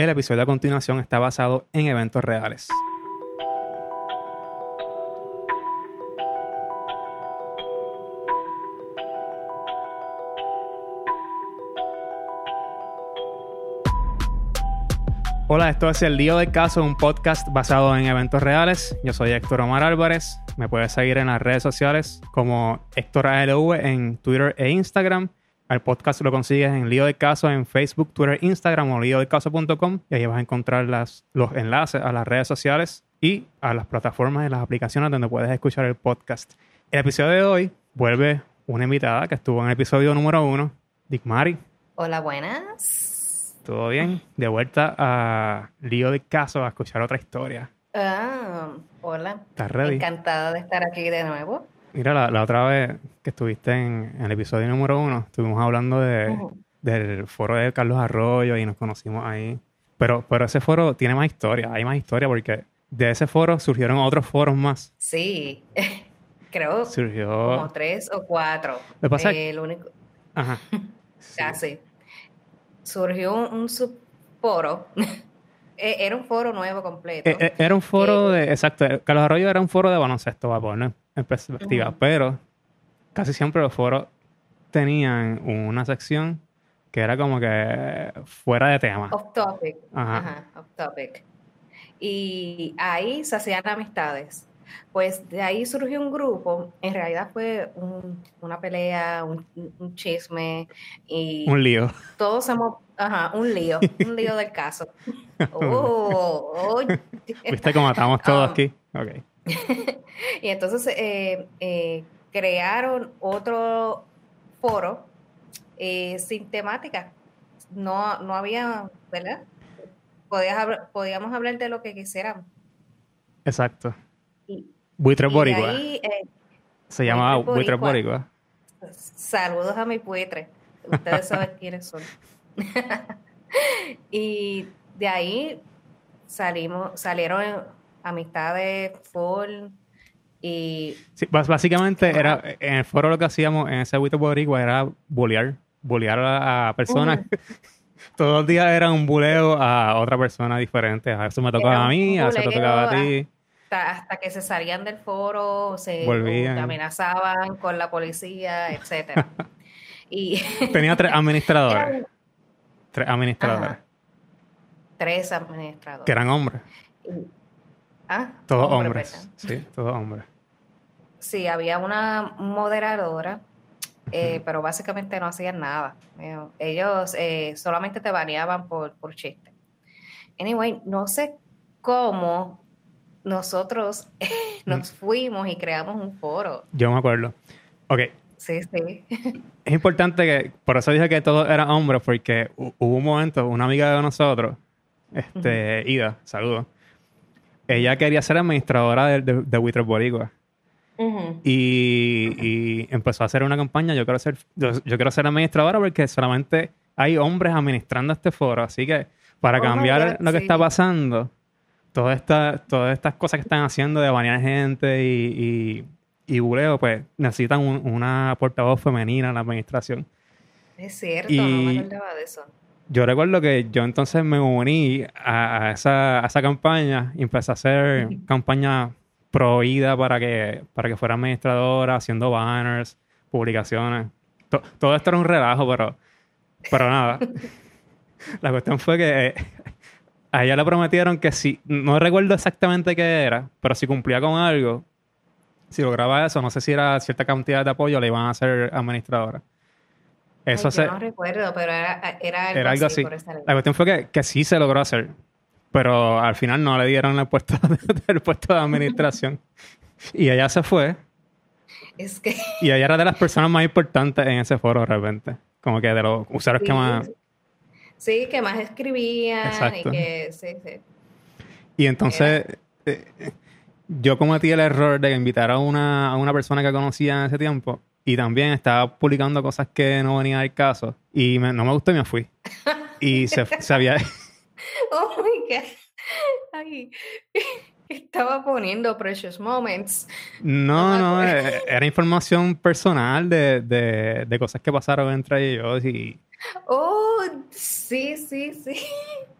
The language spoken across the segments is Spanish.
El episodio a continuación está basado en eventos reales. Hola, esto es El Lío del Caso, un podcast basado en eventos reales. Yo soy Héctor Omar Álvarez. Me puedes seguir en las redes sociales como Héctor ALV en Twitter e Instagram. El podcast lo consigues en Lío del Caso en Facebook, Twitter, Instagram o líodelcaso.com y ahí vas a encontrar las, los enlaces a las redes sociales y a las plataformas y las aplicaciones donde puedes escuchar el podcast. El episodio de hoy vuelve una invitada que estuvo en el episodio número uno, Dick Mari. Hola, buenas. ¿Todo bien? De vuelta a Lío de Caso a escuchar otra historia. Ah, hola. ¿Estás ready? Encantada de estar aquí de nuevo. Mira, la, otra vez que estuviste en, el episodio número uno, estuvimos hablando de, del foro de Carlos Arroyo y nos conocimos ahí. Pero, pero ese foro tiene más historia, hay más historia porque de ese foro surgieron otros foros más. Sí, creo Surgió... como tres o cuatro. ¿Me pasa? el único... Ajá. Casi surgió un, subforo. E, era un foro nuevo completo. E, e, era un foro de. Exacto. Carlos Arroyo era un foro de baloncesto, a poner en perspectiva. Pero casi siempre los foros tenían una sección que era como que fuera de tema. Off topic. Ajá off topic. Y ahí se hacían amistades. Pues de ahí surgió un grupo, en realidad fue una pelea, un, chisme y... Un lío. Todos somos, ajá, un lío, un lío del caso. Oh, ¿Viste cómo estamos todos ah. aquí? Ok. y entonces eh, eh, crearon otro foro eh, sin temática. No, no había, ¿verdad? podíamos hablar de lo que quisiéramos. Exacto. Buitre Boricua. Eh, Se llamaba Buitre Boricua. Saludos a mi buitre. Ustedes saben quiénes son. y de ahí salimos, salieron amistades full y... Sí, básicamente era, en el foro lo que hacíamos en ese Buitre Boricua era bolear, bolear a, personas. Todos los días era un buleo a otra persona diferente. A veces me tocaba a mí, a veces te tocaba a ti hasta, que se salían del foro, se amenazaban con la policía, etcétera. y Tenía tres administradores. tres administradores. Tres administradores. Que eran hombres. Ah, todos hombres. Sí, todos hombres. Sí, había una moderadora, eh, pero básicamente no hacían nada. Ellos eh, solamente te baneaban por, por chiste. Anyway, no sé cómo nosotros nos fuimos y creamos un foro. Yo me acuerdo. Ok. Sí, sí. Es importante que, por eso dije que todos eran hombres, porque hubo un momento, una amiga de nosotros, este, Ida, saludos, ella quería ser administradora de, de, de Boricua. y, empezó a hacer una campaña, yo quiero ser, yo, quiero ser administradora porque solamente hay hombres administrando este foro, así que para oh cambiar lo que está pasando, todas estas, todas estas cosas que están haciendo de banear gente y, y, y buleo, pues necesitan una portavoz femenina en la administración. Es cierto, no me acordaba de eso. Yo recuerdo que yo entonces me uní a, esa, a esa, campaña y empecé a hacer campaña prohibida para que, para que fuera administradora, haciendo banners, publicaciones. todo esto era un relajo, pero, pero nada. la cuestión fue que a ella le prometieron que si, no recuerdo exactamente qué era, pero si cumplía con algo, si lograba eso, no sé si era cierta cantidad de apoyo, le iban a hacer administradora. Eso yo no recuerdo, pero era, era, algo, así. La cuestión fue que, que, sí se logró hacer, pero al final no le dieron el puesto, el puesto de administración. y ella se fue. Es que... Y ella era de las personas más importantes en ese foro, de repente. Como que de los usuarios que más Sí, que más escribían y que sí, sí. Y entonces eh, yo cometí el error de invitar a una, a una persona que conocía en ese tiempo y también estaba publicando cosas que no venían al caso y no me gustó y me fui. Y se, se había... oh my God. Ay, estaba poniendo Precious Moments. No, no, no eh, era información personal de, de, de, cosas que pasaron entre ellos y Oh, sí, sí, sí.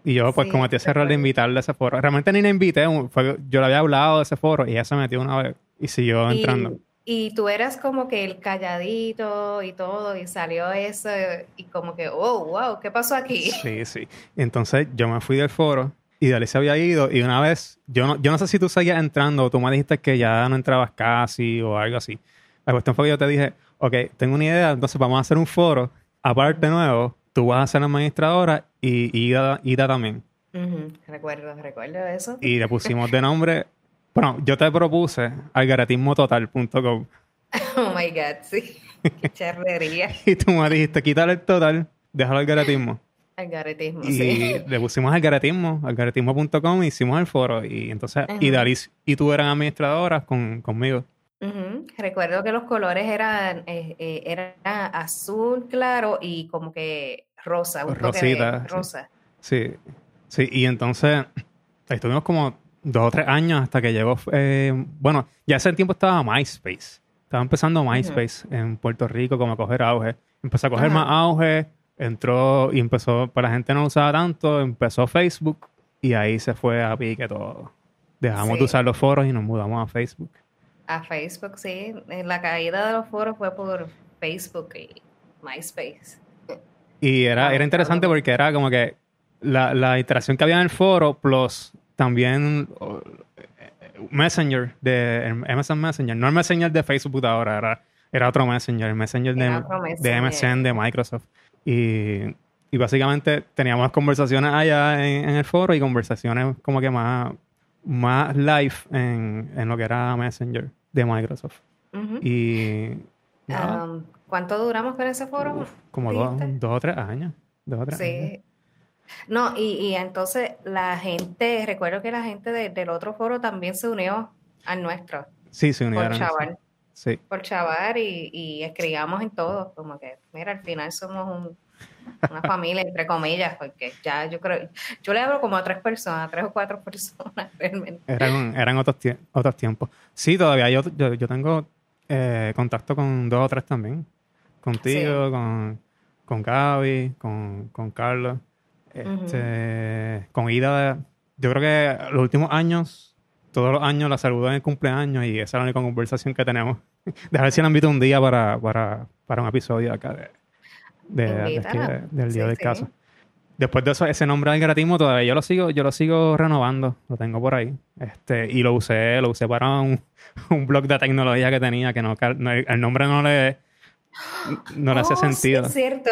Y yo pues Sí, cometí ese error de invitarle a ese foro. Realmente ni la invité, fue- yo le había hablado de ese foro y ella se metió una vez y siguió entrando. Y, y tú eras como que el calladito y todo, y salió eso, y como que, oh, wow, ¿qué pasó aquí? Sí, sí. Entonces yo me fui del foro y Dalí se había ido y una vez, yo no, yo no sé si tú seguías entrando o tú me dijiste que ya no entrabas casi o algo así. La cuestión fue que yo te dije, ok, tengo una idea, entonces vamos a hacer un foro, aparte nuevo, tú vas a ser la administradora y Ida, Ida también. Ujú, Recuerdo, recuerdo eso. Y le pusimos de nombre, bueno, yo te propuse algaretismototal.com Oh my God, sí. Qué charrería. y tú me dijiste, quítale el total, déjalo algaretismo. Algaretismo, Y sí. le pusimos algaretismo, algaretismo.com, hicimos el foro. Y entonces, y. Dalis y tú eran administradoras con, conmigo. Recuerdo que los colores eran, eh, eh, era azul claro y como que rosa, un toque de Rosita, sí. rosa. Sí, sí. Y entonces, estuvimos como dos o tres años hasta que llegó. eh, bueno, ya ese tiempo estaba MySpace. Estaba empezando MySpace en Puerto Rico como a coger auge. Empezó a coger más auge, entró y empezó, para la gente no lo usaba tanto, empezó Facebook y ahí se fue a pique todo. Dejamos Sí. de usar los foros y nos mudamos a Facebook. A Facebook, sí. Eh, La caída de los foros fue por Facebook y MySpace. Y era, era interesante porque era como que la, la interacción que había en el foro, plus también oh, eh, Messenger, de MSN Messenger, no el Messenger de Facebook ahora, era, era otro Messenger, el Messenger de, de. MSN de Microsoft. Y, y básicamente teníamos conversaciones allá en, en el foro y conversaciones como que más, más live en, en lo que era Messenger de Microsoft. Y Um, ¿Cuánto duramos con ese foro? uf, como dos, dos o tres años. Dos o tres años. No, y, y entonces la gente, recuerdo que la gente de- del otro foro también se unió al nuestro, Sí, se por unieron. sí. chaval, Sí. por chaval, y, y escribíamos en todo, como que, mira, al final somos un- una familia, entre comillas, porque ya yo creo, yo le hablo como a tres personas, a tres o cuatro personas realmente. Eran, eran otros, tie- otros tiempos. Sí, todavía yo, yo, yo tengo eh, contacto con dos o tres también. Contigo, con, con Gaby, con, con Carlos. Este, Con Ida, yo creo que los últimos años, todos los años la saludo en el cumpleaños y esa es la única conversación que tenemos. De ver si la invito un día para, para, para un episodio acá de, de- de aquí, Invítala. de- del día Sí, del sí. caso. Después de eso, ese nombre del gratismo todavía yo lo sigo, yo lo sigo renovando, lo tengo por ahí. Este, y lo usé, lo usé para un, un blog de tecnología que tenía, que no, el nombre no le, no le hacía Oh, sí, sentido. es cierto.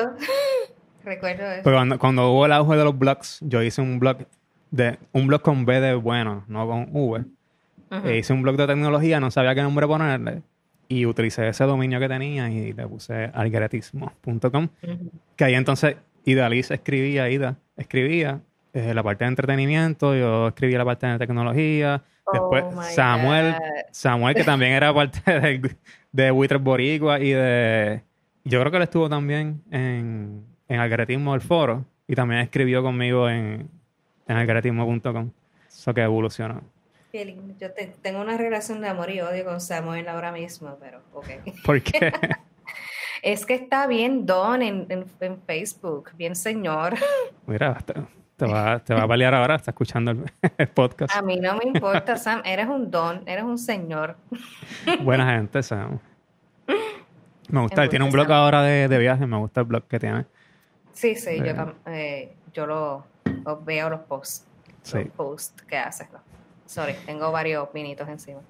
Recuerdo eso. Pero cuando, cuando hubo el auge de los blogs, yo hice un blog de un blog con B de bueno, no con V. E hice un blog de tecnología, no sabía qué nombre ponerle. Y utilicé ese dominio que tenía y le puse algaretismo.com. Que ahí entonces Ida Liz escribía, Ida escribía eh, la parte de entretenimiento, yo escribía la parte de tecnología. Después Oh, my Samuel, God. Samuel, que también era parte de Buitres Boricua y de... Yo creo que él estuvo también en, en Algaretismo del Foro y también escribió conmigo en, en algaretismo.com. Eso que evolucionó. Qué lindo. Yo te- tengo una relación de amor y odio con Samuel ahora mismo, pero ok. Porque Es que está bien don en, en- en Facebook, bien señor. Mira, te, te va, te va a pelear ahora, está escuchando el, el podcast. A mí no me importa, Sam, eres un don, eres un señor. Buena gente, Sam. Me gusta, él tiene un blog Sam. ahora de, de viajes, me gusta el blog que tiene. Sí, sí, yo, Eh. tam- eh, yo lo, lo veo los posts, Sí. los posts que haces. ¿no? Sorry, tengo varios pinitos encima.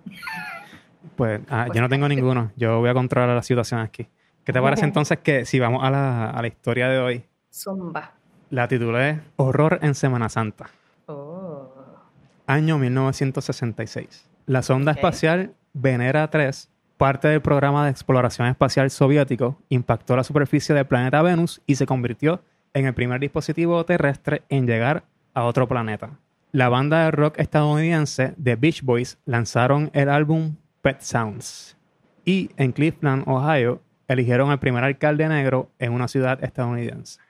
Pues ah, Pues yo no tengo ninguno, yo voy a controlar la situación aquí. ¿Qué te parece entonces que si vamos a la, a la historia de hoy? Zumba. La titulé Horror en Semana Santa, Oh. año 1966. La sonda espacial Venera 3, parte del programa de exploración espacial soviético, impactó la superficie del planeta Venus y se convirtió en el primer dispositivo terrestre en llegar a otro planeta. La banda de rock estadounidense The Beach Boys lanzaron el álbum Pet Sounds y en Cleveland, Ohio, eligieron al primer alcalde negro en una ciudad estadounidense.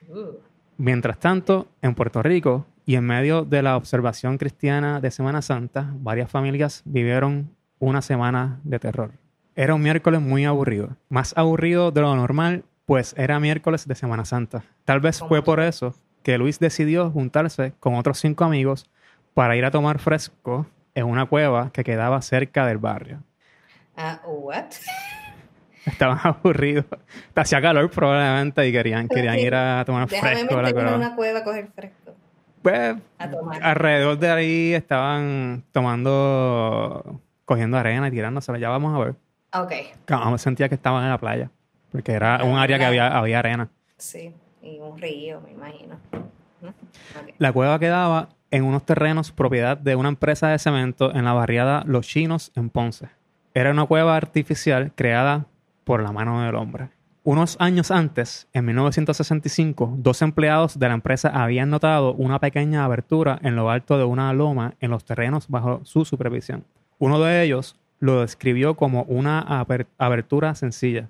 Mientras tanto, en Puerto Rico y en medio de la observación cristiana de Semana Santa, varias familias vivieron una semana de terror. Era un miércoles muy aburrido, más aburrido de lo normal pues era miércoles de Semana Santa. Tal vez fue por eso que Luis decidió juntarse con otros cinco amigos para ir a tomar fresco en una cueva que quedaba cerca del barrio. Ah, what? Estaban aburridos. Hacía calor probablemente y querían, querían ir a tomar fresco a la en una cueva a coger fresco. Pues, A tomar. alrededor de ahí estaban tomando, cogiendo arena y tirándosela. Ya vamos a ver. Ok, Claro, sentía que estaban en la playa. Porque era un área que había, había arena. sí. Y un río, me imagino. La cueva quedaba en unos terrenos propiedad de una empresa de cemento en la barriada Los Chinos en Ponce. Era una cueva artificial creada por la mano del hombre. Unos años antes, en 1965, dos empleados de la empresa habían notado una pequeña abertura en lo alto de una loma en los terrenos bajo su supervisión. Uno de ellos lo describió como una aber- abertura sencilla.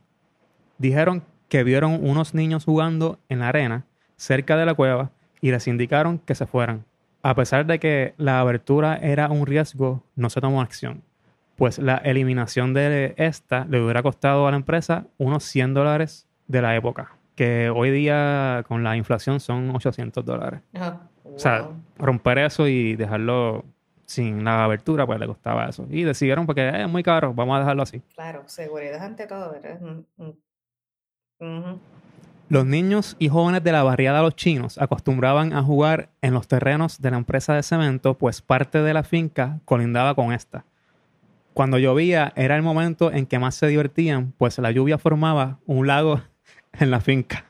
Dijeron que vieron unos niños jugando en la arena cerca de la cueva y les indicaron que se fueran. A pesar de que la abertura era un riesgo, no se tomó acción, pues la eliminación de esta le hubiera costado a la empresa unos 100 dólares de la época, que hoy día con la inflación son 800 dólares. Ah, O sea, romper eso y dejarlo sin la abertura, pues le costaba eso. Y decidieron, porque "Eh, es muy caro, vamos a dejarlo así. Claro, seguridad ante todo, ¿verdad? Mm, mm. Los niños y jóvenes de la barriada Los Chinos acostumbraban a jugar en los terrenos de la empresa de cemento, pues parte de la finca colindaba con esta. Cuando llovía era el momento en que más se divertían, pues la lluvia formaba un lago en la finca.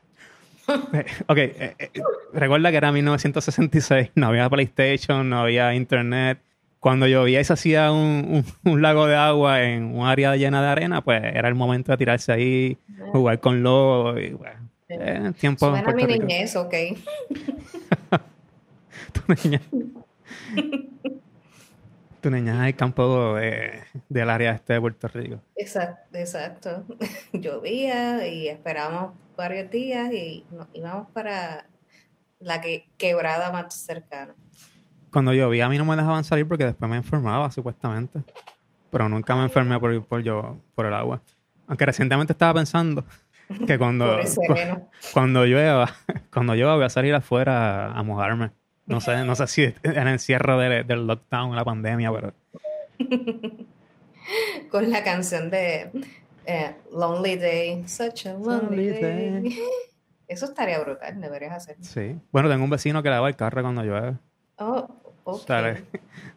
Ok, eh, eh, recuerda que era 1966, no había PlayStation, no había internet. Cuando llovía y se hacía un, un- un lago de agua en un área llena de arena, pues era el momento de tirarse ahí, jugar con lobo. Y, bueno, eh, tiempo en Suena mi Rico. niñez, ok. Tu niña. tu niña en el campo de- del área este de Puerto Rico. Exacto, exacto. Llovía y esperábamos varios días y nos íbamos para la que, quebrada más cercana. Cuando llovía a mí no me dejaban salir porque después me enfermaba, supuestamente. Pero nunca me enfermé por, por, yo, por el agua. Aunque recientemente estaba pensando que cuando, cuando llueva, cuando llueva voy a salir afuera a mojarme. No sé, no sé si en el encierro del, del lockdown, la pandemia, pero Con la canción de eh, Lonely Day. Such a lonely, Lonely day. day. Eso estaría brutal, deberías hacer. sí. Bueno, tengo un vecino que lava el carro cuando llueve. Oh, Sale,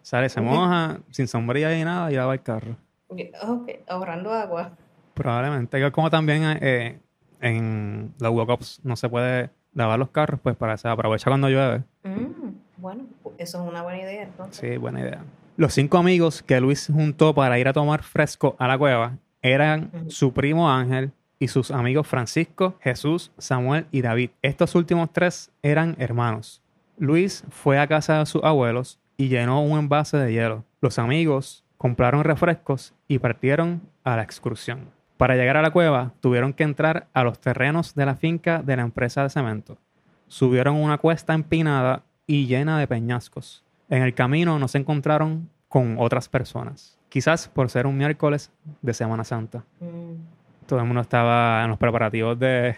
sale, se moja, sin sombrilla y nada, y lava el carro. Ok, ahorrando agua. Probablemente. Como también eh, en los walk-ups no se puede lavar los carros, pues para se aprovecha cuando llueve. Mm, bueno, eso es una buena idea entonces. Sí, buena idea. Los cinco amigos que Luis juntó para ir a tomar fresco a la cueva eran su primo Ángel y sus amigos Francisco, Jesús, Samuel y David. Estos últimos tres eran hermanos. Luis fue a casa de sus abuelos y llenó un envase de hielo. Los amigos compraron refrescos y partieron a la excursión. Para llegar a la cueva tuvieron que entrar a los terrenos de la finca de la empresa de cemento. Subieron una cuesta empinada y llena de peñascos. En el camino no se encontraron con otras personas. Quizás por ser un miércoles de Semana Santa. Mm, Todo el mundo estaba en los preparativos de,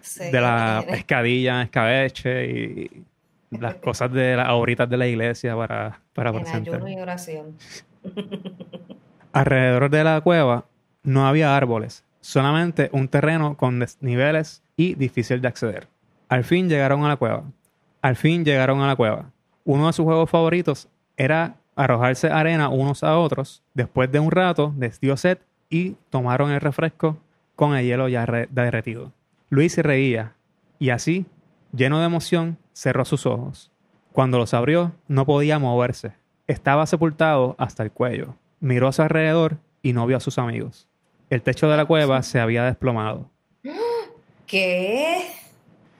sí, de la pescadilla, escabeche y las cosas de las horitas de la iglesia para, para en presentar. ayuno y oración. Alrededor de la cueva no había árboles, solamente un terreno con desniveles y difícil de acceder. Al fin llegaron a la cueva. Al fin llegaron a la cueva. Uno de sus juegos favoritos era arrojarse arena unos a otros. Después de un rato les dio sed y tomaron el refresco con el hielo ya re- derretido. Luis se reía y así, lleno de emoción, cerró sus ojos. Cuando los abrió, no podía moverse. Estaba sepultado hasta el cuello. Miró a su alrededor y no vio a sus amigos. El techo de la cueva se había desplomado. ¿Qué?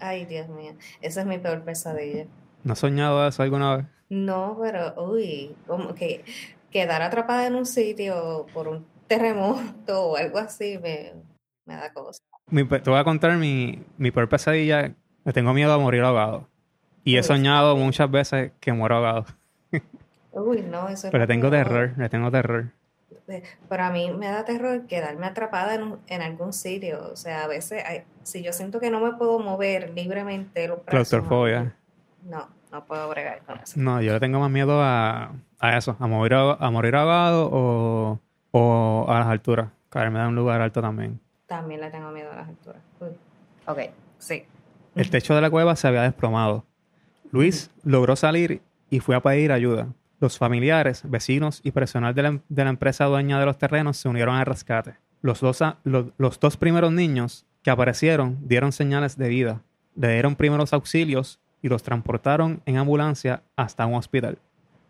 Ay, Dios mío. Esa es mi peor pesadilla. ¿No has soñado eso alguna vez? No, pero, uy, como que quedar atrapada en un sitio por un terremoto o algo así me, me da cosa. Mi te voy a contar mi, mi peor pesadilla. Le tengo miedo a morir ahogado. Y he Uy. soñado muchas veces que muero ahogado. Uy, no, eso es Pero le tengo terror, le tengo terror. Pero a mí me da terror quedarme atrapada en, en algún sitio. O sea, a veces, si yo siento que no me puedo mover libremente, los Claustrofobia. No, no puedo bregar con eso. No, yo le tengo más miedo a, a eso, a morir, a morir ahogado o, o a las alturas. Caerme da un lugar alto también. También le tengo miedo a las alturas. Ok, sí. El techo de la cueva se había desplomado. Luis logró salir y fue a pedir ayuda. Los familiares, vecinos y personal de la, empresa dueña de los terrenos se unieron al rescate. Los dos, los, dos primeros niños que aparecieron dieron señales de vida, le dieron primeros auxilios y los transportaron en ambulancia hasta un hospital.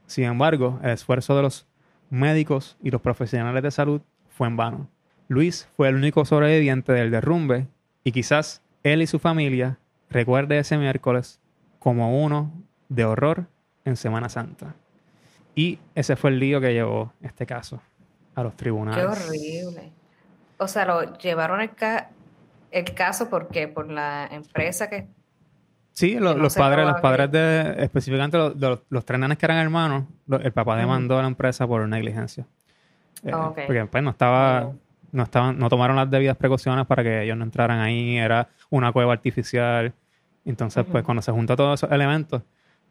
Sin embargo, el esfuerzo de los médicos y los profesionales de salud fue en vano. Luis fue el único sobreviviente del derrumbe y quizás él y su familia recuerde ese miércoles como uno de horror en Semana Santa. Y ese fue el lío que llevó este caso a los tribunales. Qué horrible. O sea, lo llevaron el, el caso porque por la empresa que Sí, los padres, los padres de, específicamente los, los, tres nenes que eran hermanos, el papá demandó a la empresa por negligencia. Eh, porque pues no estaba, no estaban, no tomaron las debidas precauciones para que ellos no entraran ahí, era una cueva artificial. Entonces, pues cuando se juntan todos esos elementos,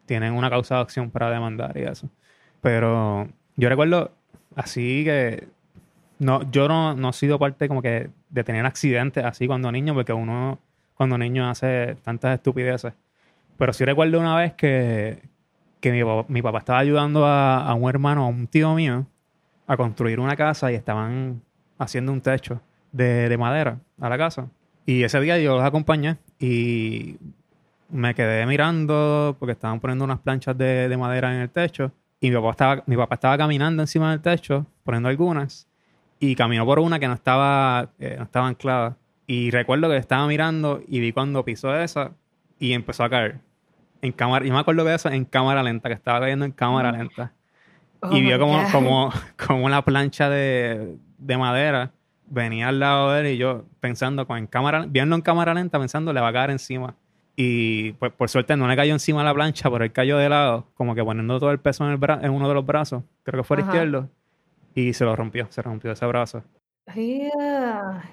tienen una causa de acción para demandar y eso. Pero yo recuerdo así que no, yo no, no he sido parte como que de tener accidentes así cuando niño, porque uno cuando niño hace tantas estupideces. Pero sí recuerdo una vez que, que mi, papá, mi papá estaba ayudando a, a, un hermano, a un tío mío, a construir una casa y estaban haciendo un techo de, de madera a la casa. Y ese día yo los acompañé y me quedé mirando porque estaban poniendo unas planchas de, de madera en el techo y mi papá estaba, mi papá estaba caminando encima del techo, poniendo algunas, y caminó por una que no estaba, eh, no estaba anclada. Y recuerdo que estaba mirando y vi cuando pisó esa y empezó a caer. En cámara, y me acuerdo de eso en cámara lenta, que estaba cayendo en cámara mm. lenta. Oh y vio como, como, como una plancha de, de, madera venía al lado de él y yo pensando, con en cámara, viendo en cámara lenta, pensando, le va a caer encima. Y pues por suerte no le cayó encima la plancha, pero él cayó de lado, como que poniendo todo el peso en, el en uno de los brazos, creo que fue el izquierdo, y se lo rompió, se rompió ese brazo. y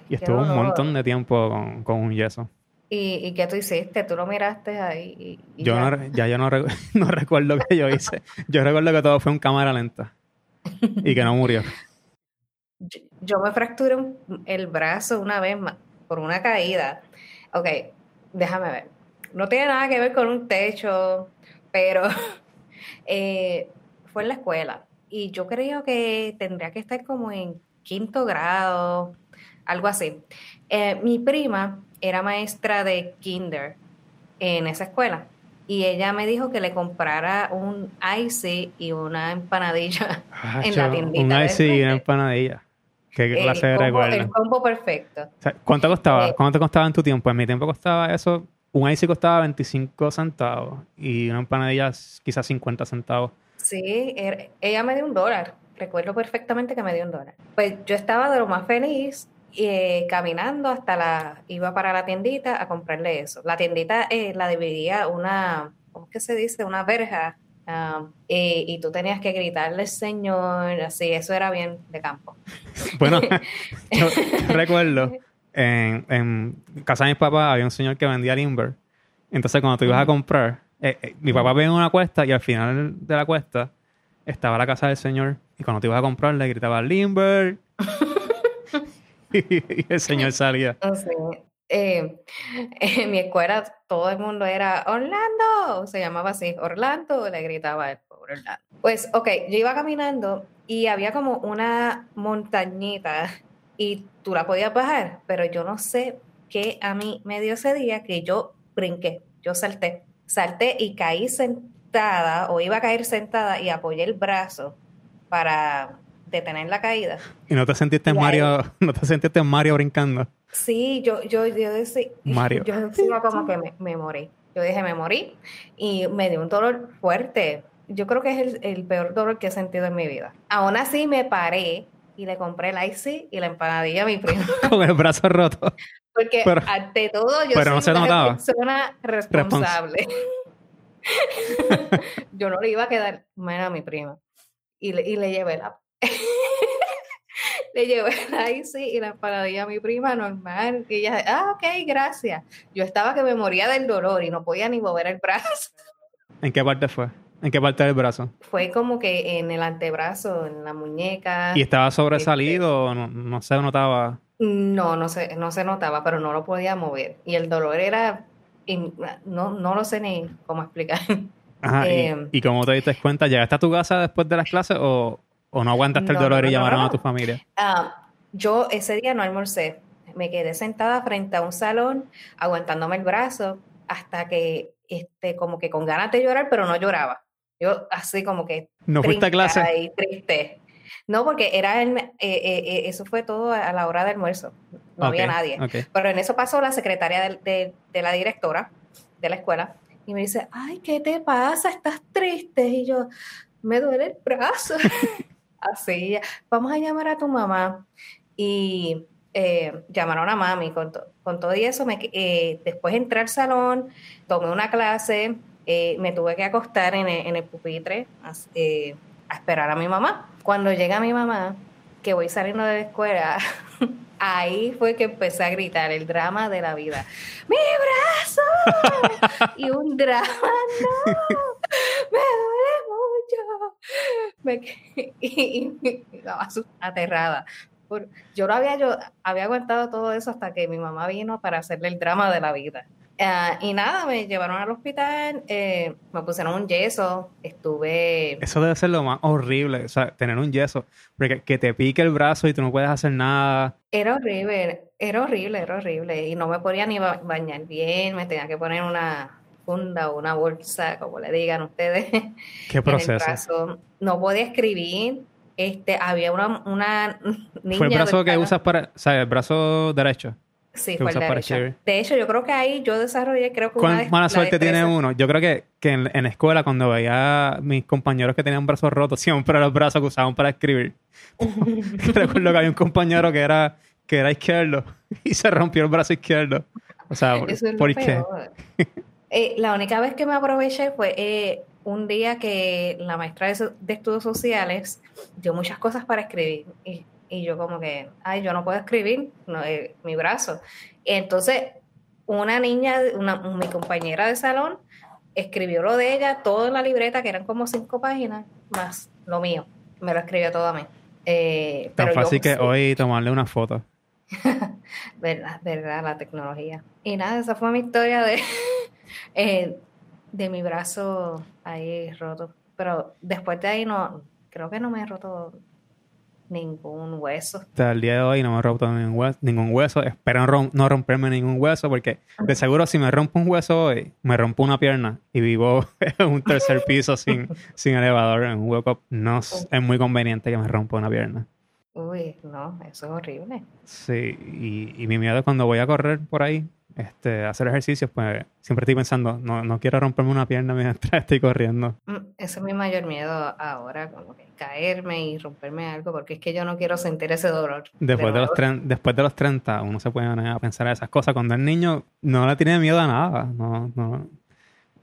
estuvo un montón de tiempo con, un yeso. ¿Y, ¿Y, qué tú hiciste? ¿Tú lo miraste ahí? yo ya, no, ya yo no, no recuerdo qué yo hice. Yo recuerdo que todo fue en cámara lenta y que no murió. Yo, me fracturé el brazo una vez más por una caída. Ok, déjame ver no tiene nada que ver con un techo, pero eh, fue en la escuela. Y yo creo que tendría que estar como en quinto grado, algo así. Eh, mi prima era maestra de kinder en esa escuela y ella me dijo que le comprara un icy y una empanadilla en la tiendita. Un icy y una empanadilla. Qué clase de recuerdo. El combo perfecto. ¿Cuánto costaba? Eh, ¿Cuánto costaba en tu tiempo? En mi tiempo costaba eso un icy costaba 25 centavos y una empanadilla quizás 50 centavos. Sí, er, ella me dio un dólar. Recuerdo perfectamente que me dio un dólar. Pues yo estaba de lo más feliz eh, caminando hasta la. iba para la tiendita a comprarle eso. La tiendita eh, la dividía una. ¿Cómo es que se dice? Una verja. Um, y, tú tenías que gritarle señor, así, eso era bien de campo. bueno, yo recuerdo en, en casa de mis papás había un señor que vendía limber. Entonces, cuando tú ibas a comprar, eh, eh, mi papá veía una cuesta y al final de la cuesta estaba la casa del señor. Y cuando tú ibas a comprar, le gritaba limber. y, el señor salía. Eh, en mi escuela todo el mundo era Orlando, se llamaba así, Orlando, le gritaba el pobre Orlando. Pues, ok, yo iba caminando y había como una montañita y tú la podías bajar, pero yo no sé qué a mí me dio ese día que yo brinqué, yo salté, salté y caí sentada o iba a caer sentada y apoyé el brazo para detener la caída. ¿Y no te sentiste en Mario, no te sentiste en Mario brincando? Sí, yo, yo, yo decía, Mario. yo decía como que me, me, morí. Yo dije, me morí y me dio un dolor fuerte. Yo creo que es el, el peor dolor que he sentido en mi vida. Aún así me paré y le compré el icy y la empanadilla a mi primo. Con el brazo roto. Porque ante todo yo soy una persona responsable. yo no le iba a quedar mal a mi prima. Y le, y le llevé la... le llevé la IC y la empanadilla a mi prima normal. Y ella, ah, ok, gracias. Yo estaba que me moría del dolor y no podía ni mover el brazo. ¿En qué parte fue? ¿En qué parte del brazo? Fue como que en el antebrazo, en la muñeca. ¿Y estaba sobresalido o no, no se notaba? No, no se, no se notaba, pero no lo podía mover. Y el dolor era, no, no lo sé ni cómo explicar. Ajá, Em, ¿y, y cómo te diste cuenta? ¿Llegaste a tu casa después de las clases o, o no aguantaste el No, dolor no, y no, llamaron no. a tu familia? Ah, yo ese día no almorcé. Me quedé sentada frente a un salón, aguantándome el brazo, hasta que, este, como que con ganas de llorar, pero no lloraba. Yo así como que ¿No fuiste a clase? y triste. No, porque era el, eh, eh, eh, eso fue todo a la hora de almuerzo. No había Ok, nadie. ok. Pero en eso pasó la secretaria de, de- de la directora de la escuela y me dice, ay, ¿qué te pasa? ¿Estás triste? Y yo, me duele el brazo. Así, vamos a llamar a tu mamá. Y eh, llamaron a mami con, to- con todo y eso. Me, eh, después entré al salón, tomé una clase, eh, me tuve que acostar en el, en el pupitre eh, a esperar a mi mamá. Cuando llega mi mamá, que voy saliendo de la escuela, ahí fue que empecé a gritar el drama de la vida. ¡Mi brazo! y un drama, no, me duele mucho. Me quedé- y, y- y estaba asu- aterrada. Por- yo no había, yo había aguantado todo eso hasta que mi mamá vino para hacerle el drama de la vida. Ah, y nada, me llevaron al hospital, eh, me pusieron un yeso, estuve... Eso debe ser lo más horrible, o sea, tener un yeso, porque que te pique el brazo y tú no puedes hacer nada. Era horrible, era horrible, era horrible. Y no me podía ni ba- bañar bien, me tenía que poner una funda o una bolsa, como le digan ustedes, Qué proceso. brazo. No podía escribir. Este, había una, una niña. ¿Fue el brazo que usas para, o sea, el brazo derecho? Sí, fue el para derecho. De hecho, yo creo que ahí yo desarrollé, creo que una ¿Cuán des- mala la suerte tiene uno? Yo creo que, que en, en la escuela, cuando veía a mis compañeros que tenían brazos rotos, siempre los brazos que usaban para escribir. Recuerdo que había un compañero que era, que era izquierdo y se rompió el brazo izquierdo. O sea, ¿por, Eso es lo ¿por qué? Eh, la única vez que me aproveché fue eh, un día que la maestra de, so- de estudios sociales dio muchas cosas para escribir y, y yo como que, ay, yo no puedo escribir, no, eh, mi brazo. Entonces una niña, una, mi compañera de salón, escribió lo de ella, todo en la libreta, que eran como cinco páginas, más lo mío. Me lo escribió todo a mí. Eh, Tan pero yo- fácil que sí. hoy tomarle una foto. Verdad, verdad, la tecnología. Y nada, esa fue mi historia de, eh, de mi brazo ahí roto. Pero después de ahí no, creo que no me he roto ningún hueso. Hasta el día de hoy no me he roto ningún hueso. Ningún hueso. Espero no rom- no romperme ningún hueso porque de seguro si me rompo un hueso hoy, me rompo una pierna y vivo en un tercer piso sin, sin elevador en un hueco. No es, es muy conveniente que me rompa una pierna. Uy, no, eso es horrible. Sí, y, y mi miedo es cuando voy a correr por ahí, este, hacer ejercicios, pues siempre estoy pensando, no, no quiero romperme una pierna mientras estoy corriendo. Mm, Ese es mi mayor miedo ahora, como que caerme y romperme algo, porque es que yo no quiero sentir ese dolor. Después de, los nuevo. tren- después de los 30, uno se puede a pensar esas cosas. Cuando el niño no le tiene miedo a nada. No, no.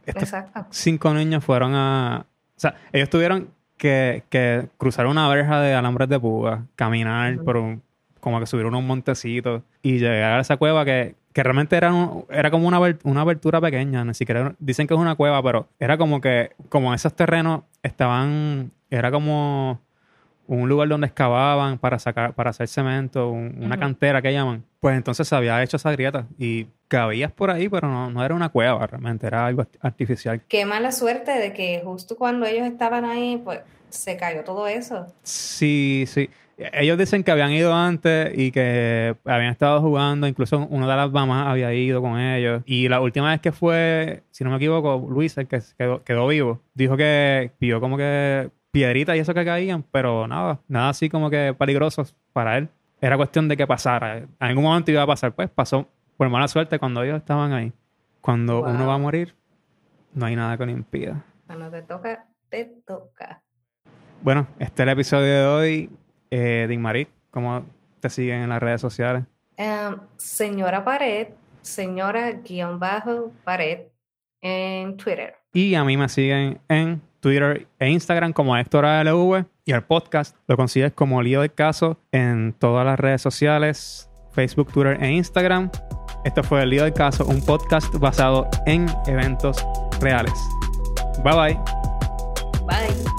Estos Exacto. cinco niños fueron a... O sea, ellos tuvieron que, que cruzar una verja de alambres de púa, caminar Ujú. por un... Como que subir unos montecitos y llegar a esa cueva que, que realmente era, un- era como una, una abertura pequeña. Ni siquiera dicen que es una cueva, pero era como que... Como esos terrenos estaban... Era como un lugar donde excavaban para sacar, para hacer cemento, un- una cantera que llaman. Pues entonces se había hecho esa grieta y cabías por ahí, pero no, no era una cueva realmente, era algo art- artificial. Qué mala suerte de que justo cuando ellos estaban ahí, pues se cayó todo eso. Sí, sí. Ellos dicen que habían ido antes y que habían estado jugando, incluso una de las mamás había ido con ellos. Y la última vez que fue, si no me equivoco, Luis, el que quedó, quedó vivo, dijo que vio como que piedritas y eso que caían, pero nada, nada así como que peligrosos para él. Era cuestión de que pasara. En algún momento iba a pasar, pues pasó por mala suerte cuando ellos estaban ahí. Cuando Wow. uno va a morir, no hay nada que lo impida. Cuando te toca, te toca. Bueno, este es el episodio de hoy. Eh, Marie, ¿cómo te siguen en las redes sociales? Em, señora Pared, señora guion bajo Pared en Twitter. Y a mí me siguen en Twitter e Instagram como Héctor ALV y el podcast lo consigues como Lío del Caso en todas las redes sociales, Facebook, Twitter e Instagram. Esto fue El Lío del Caso, un podcast basado en eventos reales. Bye bye.